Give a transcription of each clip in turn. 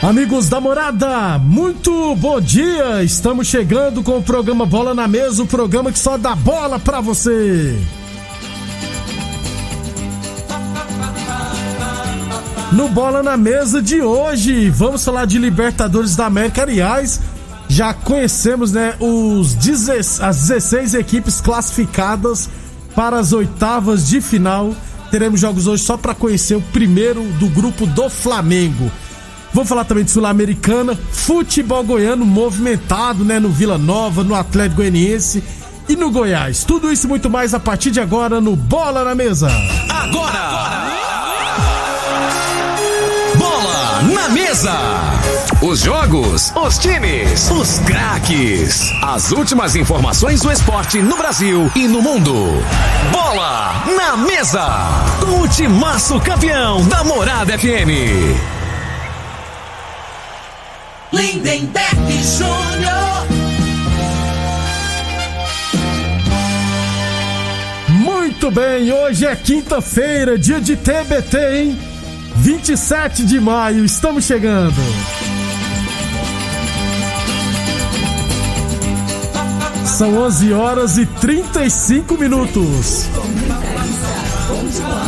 Amigos da morada, muito bom dia! Estamos chegando com o programa Bola na Mesa o programa que só dá bola pra você. No Bola na Mesa de hoje, vamos falar de Libertadores da América. Aliás, já conhecemos né, os 10, as 16 equipes classificadas para as oitavas de final. Teremos jogos hoje só para conhecer o primeiro do grupo do Flamengo. Vou falar também de Sul-Americana, futebol goiano movimentado, né, no Vila Nova, no Atlético Goianiense e no Goiás. Tudo isso e muito mais a partir de agora no Bola na Mesa. Agora! agora! Bola na Mesa! Os jogos, os times, os craques. As últimas informações do esporte no Brasil e no mundo. Bola na Mesa! Com o timaço campeão da Morada FM. Lindenberg Jr. Muito bem, hoje é quinta-feira, dia de TBT, hein? 27 de maio, estamos chegando. São 11 horas e 35 minutos.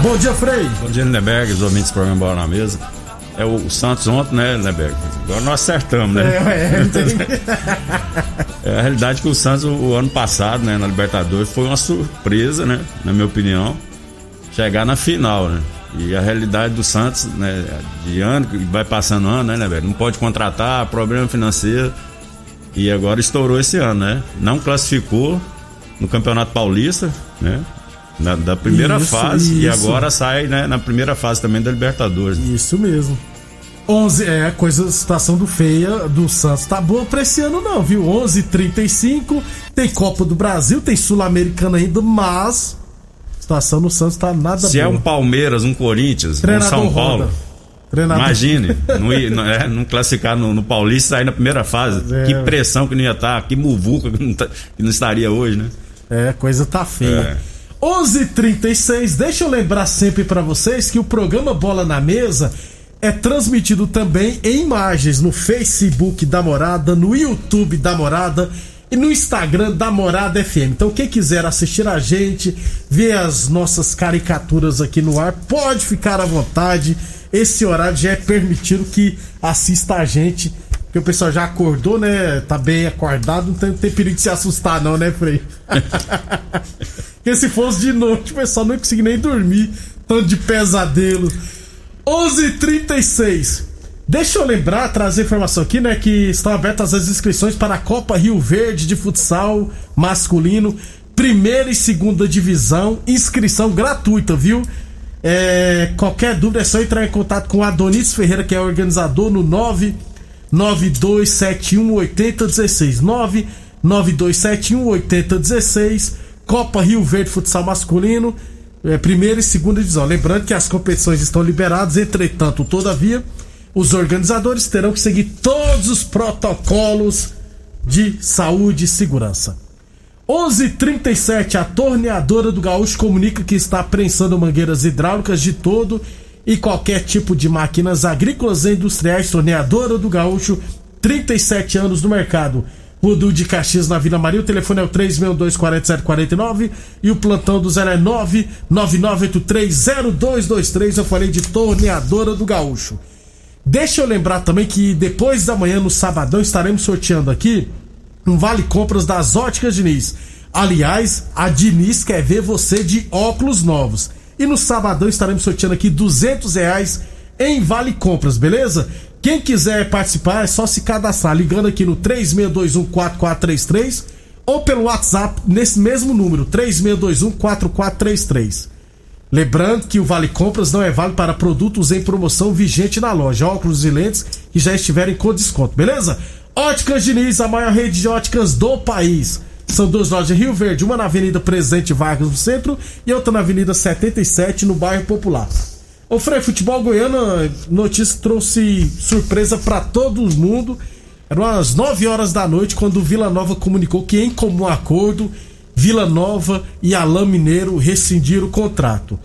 Bom dia, Frei. Bom dia, Lindenberg, os ouvintes do programa Bola na Mesa. É o Santos ontem, né, Lindenberg? Agora nós acertamos, né? É, é, é a realidade que o Santos, o, o, ano passado, né, na Libertadores, foi uma surpresa, né? Na minha opinião, chegar na final, né? E a realidade do Santos, né, de ano, que vai passando ano, né, velho? Não pode contratar, problema financeiro. E agora estourou esse ano, né? Não classificou no Campeonato Paulista, né? Na, da primeira isso, fase isso. e agora sai né, na primeira fase também da Libertadores. Isso mesmo. 11, é, a coisa, a situação do feia do Santos tá boa pra esse ano não, viu? 11:35 tem Copa do Brasil, tem Sul-Americana ainda, mas a situação no Santos tá nada Se é boa. é um Palmeiras, um Corinthians, Treinador um São Paulo, Treinador. imagine, não, não, é, não classificar no, no Paulista sair na primeira fase. É, que pressão que não ia estar, tá, que muvuca que não, tá, que não, estaria hoje, né? É, coisa tá feia. É. 11:36. Deixa eu lembrar sempre para vocês que o programa Bola na Mesa é transmitido também em imagens no Facebook da Morada, no YouTube da Morada e no Instagram da Morada FM. Então, quem quiser assistir a gente, ver as nossas caricaturas aqui no ar, pode ficar à vontade. Esse horário já é permitido que assista a gente. Porque o pessoal já acordou, né? Tá bem acordado, não tem, tem perigo de se assustar, não, né, Frei? Porque se fosse de noite, o pessoal não ia conseguir nem dormir. Tanto de pesadelo. 11:36. Deixa eu lembrar, trazer informação aqui, né? Que estão abertas as inscrições para a Copa Rio Verde de futsal masculino, primeira e segunda divisão, inscrição gratuita, viu? É, qualquer dúvida é só entrar em contato com o Adonis Ferreira, que é organizador, no 99271 8016. 99271 8016. Copa Rio Verde Futsal Masculino é, primeira e segunda divisão. Lembrando que as competições estão liberadas, entretanto, todavia, os organizadores terão que seguir todos os protocolos de saúde e segurança. 11:37 a torneadora do Gaúcho comunica que está prensando mangueiras hidráulicas de todo e qualquer tipo de máquinas agrícolas e industriais. Torneadora do Gaúcho, 37 anos no mercado. Rudu de Caxias na Vila Maria. O telefone é o 362-4749 e o plantão do 0 é 999830223. Eu falei de torneadora do Gaúcho. Deixa eu lembrar também que depois da manhã, no sabadão, estaremos sorteando aqui um vale compras das óticas Diniz. Aliás, a Diniz quer ver você de óculos novos. E no sabadão estaremos sorteando aqui 200 reais em Vale Compras, beleza? Quem quiser participar é só se cadastrar ligando aqui no 36214433 ou pelo WhatsApp nesse mesmo número, 36214433. Lembrando que o Vale Compras não é válido para produtos em promoção vigente na loja, óculos e lentes que já estiverem com desconto, beleza? Óticas Diniz, a maior rede de óticas do país. São duas lojas em Rio Verde, uma na Avenida Presidente Vargas no centro e outra na Avenida 77 no bairro Popular. O Frei Futebol Goiano, notícia trouxe surpresa para todo mundo. Eram as 9 horas da noite quando o Vila Nova comunicou que, em comum acordo, Vila Nova e Alain Mineiro rescindiram o contrato.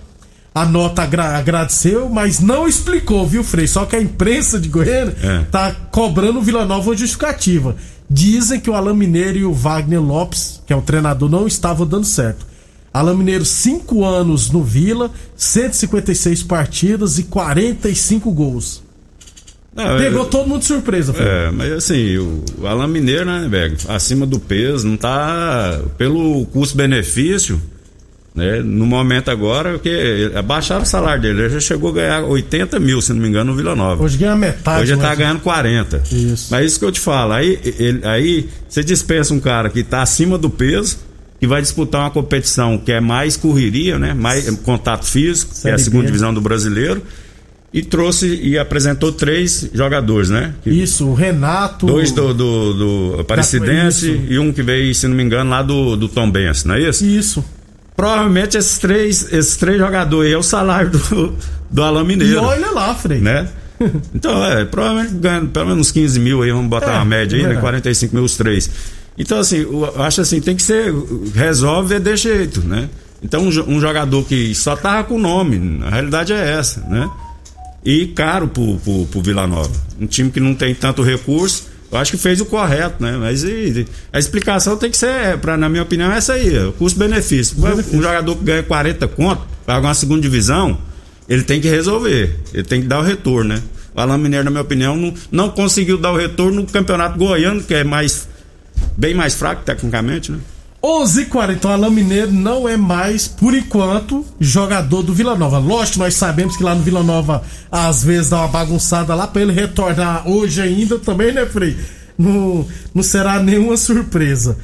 A nota agra agradeceu, mas não explicou, viu, Frei? Só que a imprensa de Goiânia é. tá cobrando o Vila Nova uma justificativa. Dizem que o Alain Mineiro e o Wagner Lopes, que é o treinador, não estavam dando certo. Alain Mineiro, 5 anos no Vila, 156 partidas e 45 gols. Não, Pegou eu, todo mundo de surpresa. Foi. É, mas assim, o, Alain Mineiro, né, velho, acima do peso, não tá pelo custo-benefício, né, no momento agora, porque abaixaram o salário dele, ele já chegou a ganhar 80 mil, se não me engano, no Vila Nova. Hoje ganha metade. Hoje ele tá ganhando 40. Isso. Mas isso que eu te falo, aí, ele, aí você dispensa um cara que tá acima do peso, que vai disputar uma competição que é mais correria, né? Mais contato físico, que é a segunda divisão do brasileiro. E trouxe e apresentou três jogadores, né? Isso, o Renato. Dois do, do, do Aparecidense e um que veio, se não me engano, lá do, do Tom Benz, não é isso? Isso. Provavelmente esses três, esses três jogadores é o salário do, do Alain Mineiro. E olha lá, Frei. Né? Então, é, provavelmente ganhando pelo menos 15 mil aí, vamos botar é, uma média aí, é né? 45 mil os três. Então, assim, eu acho assim, tem que ser. Resolve é de jeito, né? Então, um, jogador que só tava com nome, a realidade é essa, né? E caro pro, pro, pro Vila Nova. Um time que não tem tanto recurso, eu acho que fez o correto, né? Mas e, a explicação tem que ser, pra, na minha opinião, é essa aí: custo-benefício. Um jogador que ganha 40 conto, para uma segunda divisão, ele tem que resolver, ele tem que dar o retorno, né? O Alain Mineiro, na minha opinião, não, não conseguiu dar o retorno no campeonato goiano, que é mais bem mais fraco tecnicamente, né? 11h40, então Alain Mineiro não é mais, por enquanto, jogador do Vila Nova. Lógico, nós sabemos que lá no Vila Nova às vezes dá uma bagunçada lá para ele retornar hoje ainda também, né, Frei? Não, não será nenhuma surpresa.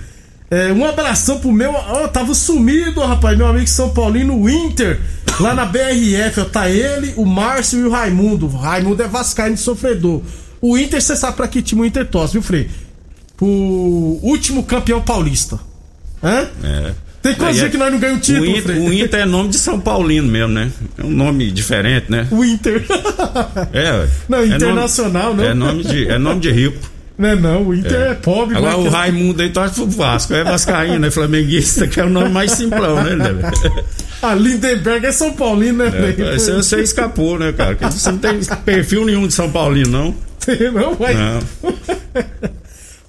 É, um abração pro meu. Ó, oh, tava sumido, rapaz, meu amigo São Paulino Winter, lá na BRF. Ó, tá ele, o Márcio e o Raimundo. O Raimundo é Vascaíno sofredor. O Inter, você sabe pra que time o Inter tosse, viu, Frei? O último campeão paulista. Hã? É. Tem quantos dias é, que nós não ganhamos o título, o Inter, o Inter é nome de São Paulino mesmo, né? É um nome diferente, né? O Inter. É, Não, é internacional, nome, não. É nome de, é nome de rico. Não é não, o Inter é, é pobre. Agora o Raimundo aí torce pro Vasco, é vascaíno, é flamenguista, que é o nome mais simplão, né? A Lindenberg é São Paulino, né? É, você, você escapou, né, cara? Porque você não tem perfil nenhum de São Paulino, não. Tem não, mas... Não.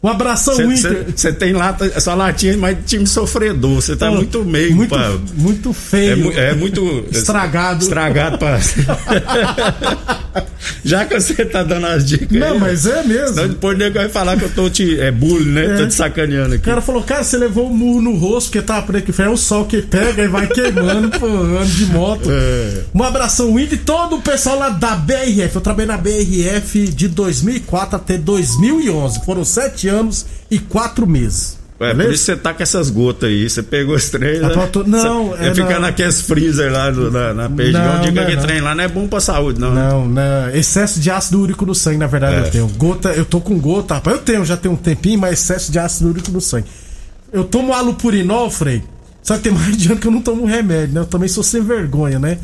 Um abração, cê, Inter. Você tem lá essa latinha, mas time sofredor. Você tá oh, muito meio. Muito, pra... muito feio. É, é, muito. Estragado. Estragado pra. Já que você tá dando as dicas. Não, aí, mas é mesmo. Senão depois o nego vai falar que eu tô te. É bullying, né? É. Tô te sacaneando aqui. O cara falou, cara, você levou um murro no rosto porque tá preto que foi é o sol que pega e vai queimando, pô, ano de moto. É. Um abração, Inter e todo o pessoal lá da BRF. Eu trabalhei na BRF de 2004 até 2011. Foram sete anos e quatro meses. É, por isso você tá com essas gotas aí. Você pegou os três. Né? Não, você, é. é ficar na... naqueles freezer lá no, na, na peixe. Não, diga não, que não. trem lá não é bom pra saúde, não. Não, não. Excesso de ácido úrico no sangue, na verdade, é. eu tenho. Gota, eu tô com gota, rapaz. Eu tenho, já tenho um tempinho, mas excesso de ácido úrico no sangue. Eu tomo alupurinol, Frei. Só que tem mais de ano que eu não tomo remédio, né? Eu também sou sem vergonha, né?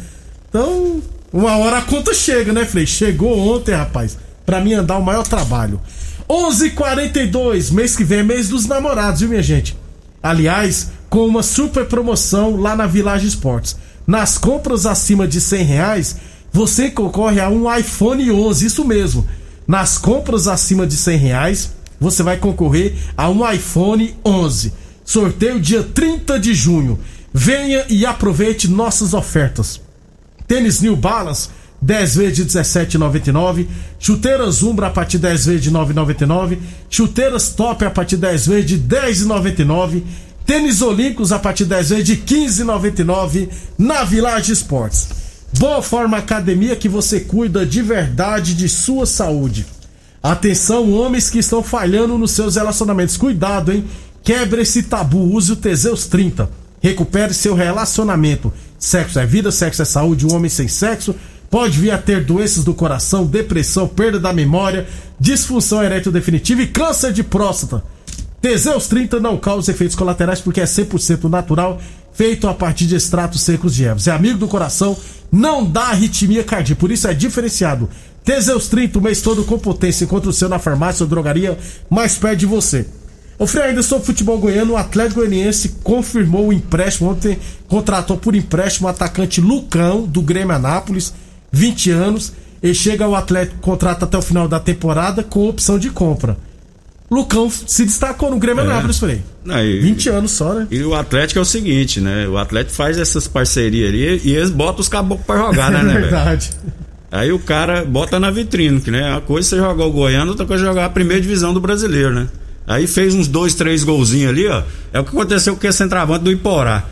Então, uma hora a conta chega, né, Frei? Chegou ontem, rapaz. Pra mim andar o maior trabalho. 11:42 mês que vem é mês dos namorados, viu, minha gente? Aliás, com uma super promoção lá na Village Esportes. Nas compras acima de 100 reais, você concorre a um iPhone 11, isso mesmo. Nas compras acima de 100 reais, você vai concorrer a um iPhone 11. Sorteio dia 30 de junho. Venha e aproveite nossas ofertas. Tênis New Balance 10 vezes de 17,99. Chuteiras Umbra a partir de 10 vezes de 9,99. Chuteiras Top a partir de 10 vezes de 10,99. Tênis Olímpicos a partir de 10 vezes de 15,99 na Village Esportes. Boa Forma Academia que você cuida de verdade de sua saúde. Atenção, homens que estão falhando nos seus relacionamentos. Cuidado, hein? Quebre esse tabu, use o Teseus 30. Recupere seu relacionamento. Sexo é vida, sexo é saúde. Um homem sem sexo pode vir a ter doenças do coração, depressão, perda da memória, disfunção erétil definitiva e câncer de próstata. Teseus 30 não causa efeitos colaterais porque é 100% natural, feito a partir de extratos secos de ervas. É amigo do coração, não dá arritmia cardíaca, por isso é diferenciado. Teseus 30 o mês todo com potência. Encontra o seu na farmácia ou drogaria mais perto de você. O Frei sobre futebol goiano, o Atlético Goianiense confirmou o empréstimo ontem, contratou por empréstimo o atacante Lucão do Grêmio Anápolis, 20 anos. Ele chega ao Atlético, contrata até o final da temporada com opção de compra. Lucão se destacou no Grêmio é. Anápolis, Frei. Não, e, 20 anos só, né? E o Atlético é o seguinte, né? O Atlético faz essas parcerias ali e eles botam os caboclos pra jogar, né, né? É verdade. Aí o cara bota na vitrine, que né? Uma coisa é você jogar o Goiano, outra coisa é jogar a primeira divisão do brasileiro, né? Aí fez uns dois, três golzinhos ali, ó. É o que aconteceu com o centroavante do Iporá.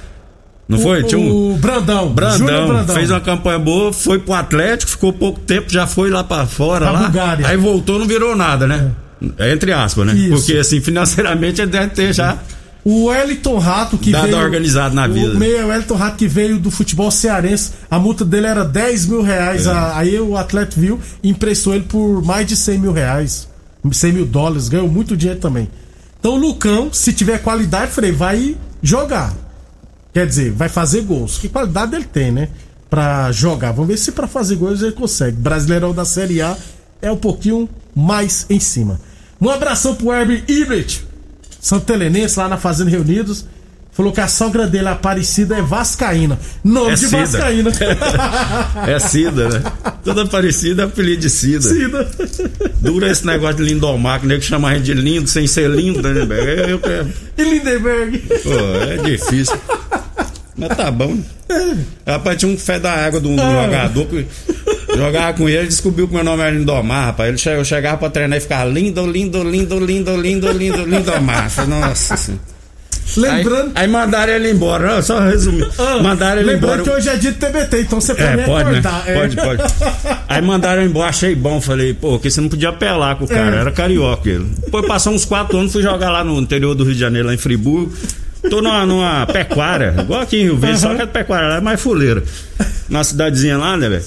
Não o, foi? Tinha um... O Brandão. Brandão, Brandão. Fez uma campanha boa, foi pro Atlético, ficou pouco tempo, já foi lá para fora. Pra lá. Bulgária. Aí voltou, não virou nada, né? É. Entre aspas, né? Isso. Porque assim, financeiramente ele deve ter já. O Wellington Rato que Dado veio. organizado na vida. O meio Wellington Rato que veio do futebol cearense. A multa dele era 10 mil reais. É. Aí o atleta viu e emprestou ele por mais de 100 mil reais. 100 mil dólares. Ganhou muito dinheiro também. Então o Lucão, se tiver qualidade, falei, vai jogar. Quer dizer, vai fazer gols. Que qualidade ele tem, né? Pra jogar. Vamos ver se para fazer gols ele consegue. Brasileirão da Série A é um pouquinho mais em cima. Um abração pro Herbert Ibert Santelenense, lá na Fazenda Reunidos. Falou que a sogra dele, a Aparecida, é Vascaína. Nome é de Cida. Vascaína. é Cida, né? Toda Aparecida é apelido de Cida. Cida. Dura esse negócio de Lindomar, que nego chama a gente de lindo sem ser lindo, né? Eu, eu, eu... E Lindenberg? Pô, é difícil. Mas tá bom. É. Rapaz, tinha um fé da água de um ah. jogador que jogava com ele, descobriu que meu nome era Lindomar, rapaz. Ele eu chegava pra treinar e ficava lindo, lindo, lindo, lindo, lindo, lindo, Lindomar. Nossa senhora. Lembrando. Aí, aí, mandaram ele embora, só resumir. Ah, mandaram ele lembrando embora. que hoje é dia de TBT, então você pode é, pode. Né? É. Pode, pode. Aí mandaram ele embora, achei bom. Falei, pô, que você não podia apelar com o cara, é. era carioca ele. Depois passou uns quatro anos, fui jogar lá no interior do Rio de Janeiro, lá em Friburgo. Tô numa, numa pecuária, igual aqui em Rio Verde, uhum. só que a pecuária lá é mais fuleira. Na cidadezinha lá, né, velho?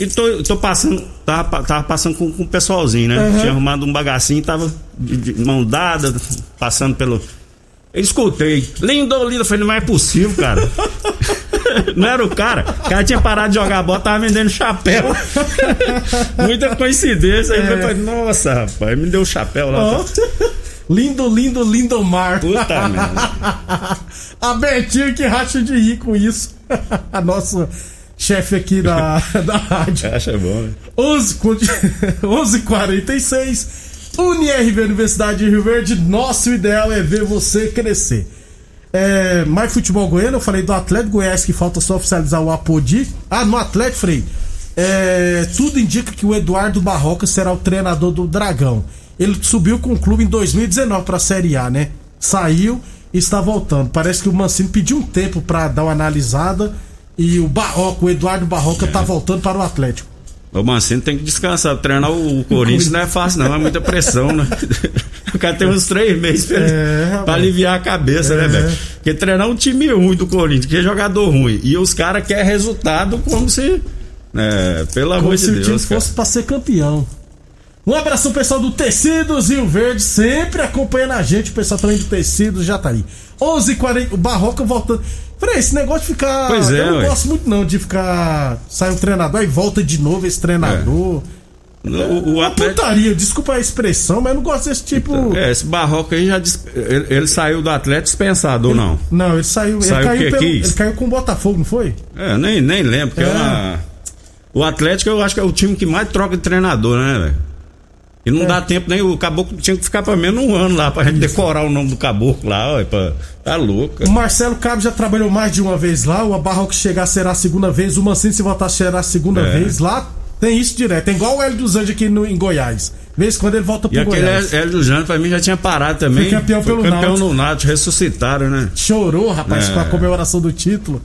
E tô, tô passando, tava, tava passando com, com o pessoalzinho, né? Uhum. Tinha arrumado um bagacinho, tava de, de mão dada, passando pelo. Eu escutei. Lindo, lindo. Eu falei, não é possível, cara. não era o cara. O cara tinha parado de jogar bola, tava vendendo chapéu. Muita coincidência. Aí é. eu falei, nossa, rapaz, me deu o chapéu lá. Oh. Lindo, lindo, lindo mar. Puta merda. A que racha de rir com isso. A nossa chefe aqui da, da rádio. Acha bom, né? 11, 11h46. UniRV Universidade de Rio Verde. Nosso ideal é ver você crescer. É, mais futebol goiano, eu falei do Atlético Goiás que falta só oficializar o Apodi. Ah, no Atlético, Frei. É, tudo indica que o Eduardo Barroca será o treinador do Dragão. Ele subiu com o clube em 2019 para a Série A, né? Saiu e está voltando. Parece que o Mancini pediu um tempo para dar uma analisada e o Barroca, o Eduardo Barroca, é. tá voltando para o Atlético. O Mancini tem que descansar. Treinar o, Corinthians não é fácil, não. É muita pressão, né? O cara tem uns três meses pra, é, pra aliviar a cabeça, né, é. né, velho? Porque treinar um time ruim do Corinthians, que é jogador ruim. E os caras querem resultado como se. É, pelo amor de Deus. se o time fosse pra ser campeão. Um abraço pessoal do Tecidos Rio Verde, sempre acompanhando a gente. O pessoal também do Tecidos já tá aí. 11h40, o Barroca voltando. Frei, esse negócio de ficar. Pois é, eu não ué. gosto muito não de ficar. Sai um treinador e volta de novo esse treinador. É. O, o Atlético... putaria, desculpa a expressão, mas eu não gosto desse tipo. Então, é, esse Barroca aí já. Ele, ele, saiu do Atlético dispensado ou não? Não, ele saiu. saiu ele, caiu pelo, ele caiu com o Botafogo, não foi? É, nem, nem lembro, porque é. é uma... O Atlético eu acho que é o time que mais troca de treinador, né, velho? E não é. dá tempo nem. O caboclo tinha que ficar pelo menos um ano lá pra gente decorar o nome do caboclo lá, ó, pra, tá louca. O Marcelo Cabo já trabalhou mais de uma vez lá, o Barro que chegar será a segunda vez, o Mancini se voltar será a segunda é. vez. Lá tem isso direto. É igual o Hélio dos Anjos aqui no, em Goiás. Vez quando ele volta pro e Goiás. Aquele Hélio dos Anjos pra mim já tinha parado também. Foi campeão Foi pelo campeão Náutico. no Náutico, ressuscitaram, né? Chorou, rapaz, É. com a comemoração do título.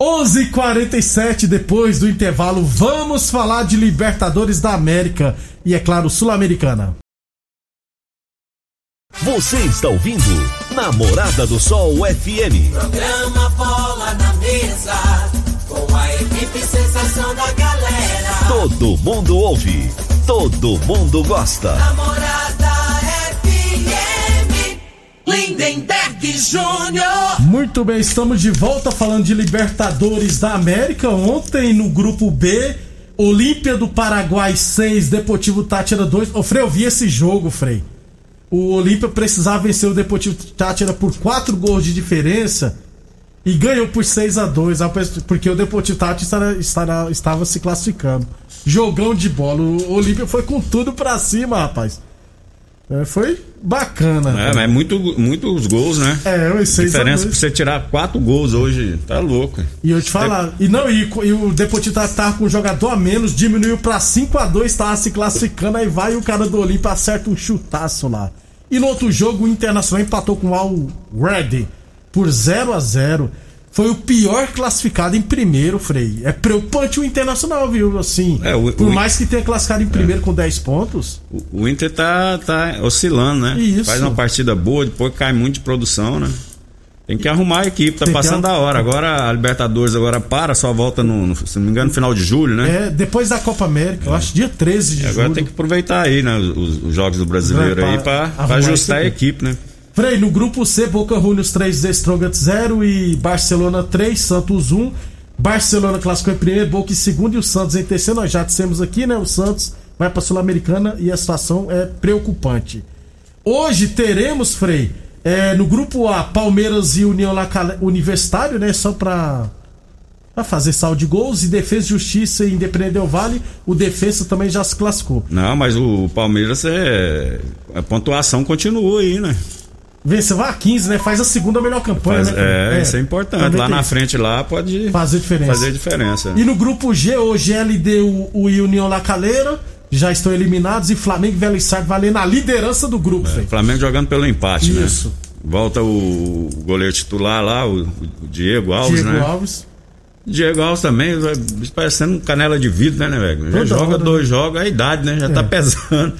11:47 depois do intervalo, vamos falar de Libertadores da América e é claro, Sul-Americana. Você está ouvindo Namorada do Sol FM. Programa Bola na Mesa, com a equipe sensação da galera. Todo mundo ouve, todo mundo gosta. Namorada Lindenberg Júnior. Muito bem, estamos de volta falando de Libertadores da América. Ontem no grupo B, Olímpia do Paraguai 6, Deportivo Tátira 2. Ô, Frei, eu vi esse jogo, Frei. O Olímpia precisava vencer o Deportivo Tátira por 4 gols de diferença e ganhou por 6 a 2 porque o Deportivo Tátira estava se classificando. Jogão de bola. O Olímpia foi com tudo pra cima, rapaz. É, foi bacana. É, mas muito, muitos gols, né? É, eu sei. Diferença pra você tirar quatro gols hoje, tá louco. E eu te falar, e não, e, e o Deportivo tava, tava com um jogador a menos, diminuiu pra 5 a 2 tava se classificando, aí vai o cara do Olímpia acerta um chutaço lá. E no outro jogo, o Internacional empatou com o Al Red por 0 a 0 Foi o pior classificado em primeiro, Frei. É preocupante o Internacional, viu? Assim, É, o- por o- mais que tenha classificado em primeiro com 10 pontos. O, o Inter tá, tá oscilando, né? Isso. Faz uma partida boa, depois cai muito de produção, né? Tem que arrumar a equipe, tá Tem que passando arrum- da hora. Agora a Libertadores agora para, só volta no, no- se não me engano, no final de julho, né? É, depois da Copa América, eu acho dia 13 de agora julho. tem que aproveitar aí, né? Os, os jogos do brasileiro aí pra, arrumar pra a ajustar a equipe, né? Frei, no grupo C, Boca Juniors 3, The Strongest 0 e Barcelona 3, Santos 1. Barcelona classificou em primeiro, Boca em segundo e o Santos em terceiro. Nós já dissemos aqui, né? O Santos vai pra Sul-Americana e a situação é preocupante. Hoje teremos, Frei, é, no grupo A, Palmeiras e União Universitário, né? Só pra, pra fazer saldo de gols. E Defesa Justiça e Independente Del Vale. O Defesa também já se classificou. Não, mas o Palmeiras é. A pontuação continua aí, né? Venceu a 15, né? Faz a segunda melhor campanha, Faz- né? Frei? é, isso é importante. Lá na isso. frente lá pode Fazer diferença. fazer diferença. E no grupo G, o GLD o, o União La Calera já estão eliminados e Flamengo e Vélez Sarsfield valendo a liderança do grupo, velho. Flamengo jogando pelo empate, Isso. né? Volta o goleiro titular lá, o, o Diego Alves, Diego né? Alves. Diego Alves também, vai parecendo canela de vidro, né, né, velho? Já Toda joga dois jogos, a idade, né? Já tá É. pesando.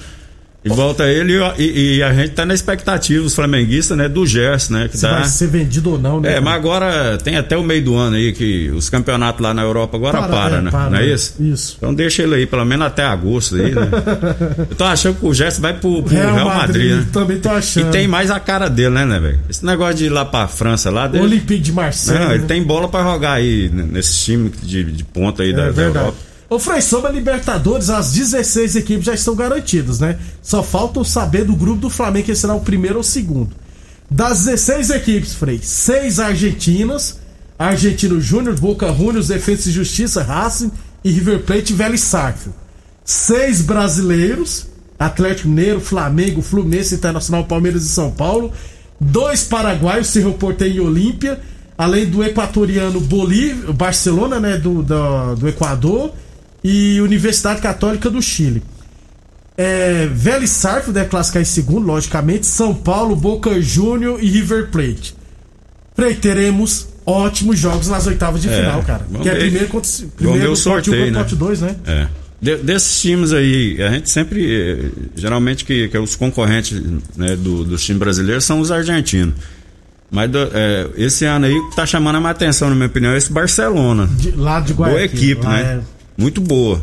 E volta ele e, e- e a gente tá na expectativa, os flamenguistas, né? Do Gerson, né? Que Se tá... vai ser vendido ou não, né? É, mas agora tem até o meio do ano aí que os campeonatos lá na Europa agora Para, para, é, né? para, Não é é. isso? Isso. Então deixa ele aí, pelo menos até agosto aí, né? Eu tô achando que o Gerson vai pro, pro Real, Madrid, né? Também tô E achando. tem mais a cara dele, né, né, velho? Esse negócio de ir lá pra França lá. Dele... Olympique de Marseille. Não, ele né? tem bola pra jogar aí nesses times de, de ponta aí da, É da verdade. Europa. Ô Frei, sobre a Libertadores, as 16 equipes já estão garantidas, né? Só falta saber do grupo do Flamengo, que será o primeiro ou o segundo. Das 16 equipes, Frei, 6 argentinas, Argentino Júnior, Boca Juniors, Defesa e Justiça, Racing e River Plate e Vélez. Seis brasileiros, Atlético Mineiro, Flamengo, Fluminense, Internacional, Palmeiras e São Paulo. Dois paraguaios, Cerro Porteño e Olímpia. Além do equatoriano Bolívia, Barcelona, né, do, do, do Equador. E Universidade Católica do Chile. É, Vélez Sarsfield deve classificar em segundo, logicamente. São Paulo, Boca Júnior e River Plate. Frei, teremos ótimos jogos nas oitavas de É, final, cara. Que é primeiro contra primeiro o sorteio, né? pote 2, né? É. De- desses times aí, a gente sempre. eh, Geralmente que, que os concorrentes né, do, dos times brasileiros são os argentinos. Mas do- eh, esse ano aí o que tá chamando a minha atenção, na minha opinião, é esse Barcelona. De, lá de Boa Guayaquil. equipe, lá né? é- Muito boa.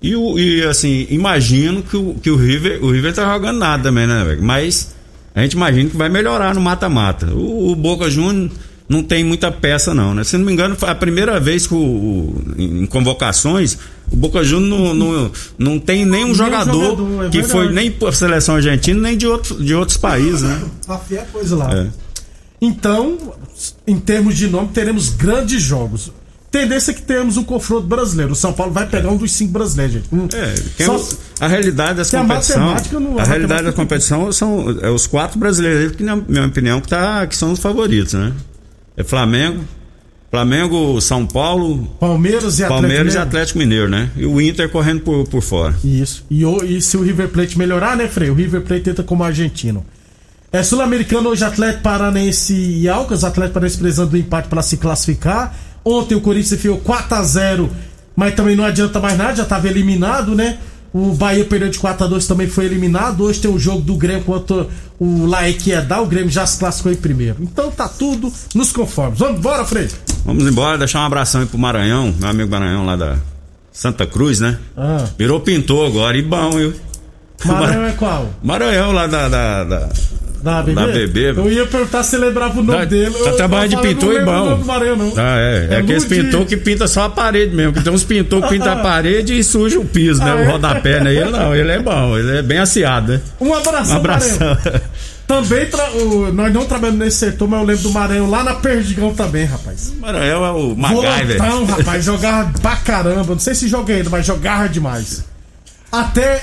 E, o- e, assim, imagino que o, que o River. O River tá jogando nada também, né, velho? Mas a gente imagina que vai melhorar no mata-mata. O, o Boca Juniors não tem muita peça, não, né? Se não me engano, foi a primeira vez que o, o- em convocações. O Boca Juniors não, não, não tem nenhum jogador, jogador, é que foi nem por seleção argentina, nem de, outro, de outros países, né? Tá feia a coisa lá. É. Então, em termos de nome, teremos grandes jogos. Tendência é que tenhamos um confronto brasileiro. O São Paulo vai pegar um dos cinco brasileiros, gente. Hum. É, quem Só- a realidade a competição. matemática não- a a realidade da competição são é, os quatro brasileiros que, na minha opinião, que, tá, que são os favoritos, né? É Flamengo, Flamengo, São Paulo, Palmeiras e Atlético Palmeiras e Mineiro. Atlético Mineiro, né? E o Inter correndo por, por fora. Isso. E, e se o River Plate melhorar, né, Frei? O River Plate tenta como argentino. É sul-americano hoje, Atlético Paranense e Alcas. Atlético Paranense precisando do empate para se classificar. Ontem o Corinthians enfiou 4x0, mas também não adianta mais nada, já estava eliminado, né? O Bahia perdeu de 4 a 2 também foi eliminado. Hoje tem o jogo do Grêmio contra o Laequiedá. O Grêmio já se classificou em primeiro. Então tá tudo nos conformes. Vamos embora, Frei. Vamos embora, deixar um abração aí pro Maranhão, meu amigo Maranhão lá da Santa Cruz, né? Ah. Virou pintor agora e bom, viu? Maranhão é qual? Maranhão lá da, da, da da bebê? Bebê. Eu ia perguntar se lembrava o nome da, dele. Tá trabalhando de pintor e bom. Maranhão, não. Ah, é. É, é aqueles pintor que pinta só a parede mesmo. Que tem uns pintor que pinta a parede e suja o piso, né? Ah, o é? rodapé, né? Ele não, ele é bom, ele é bem assiado, né? Um abraço, um abraço. Também tra... o... nós não trabalhamos nesse setor, mas eu lembro do Maranhão lá na Perdigão também, rapaz. Maranhão é o MacGyver. Não, rapaz, jogava pra caramba. Não sei se joguei ainda, mas jogava demais. Até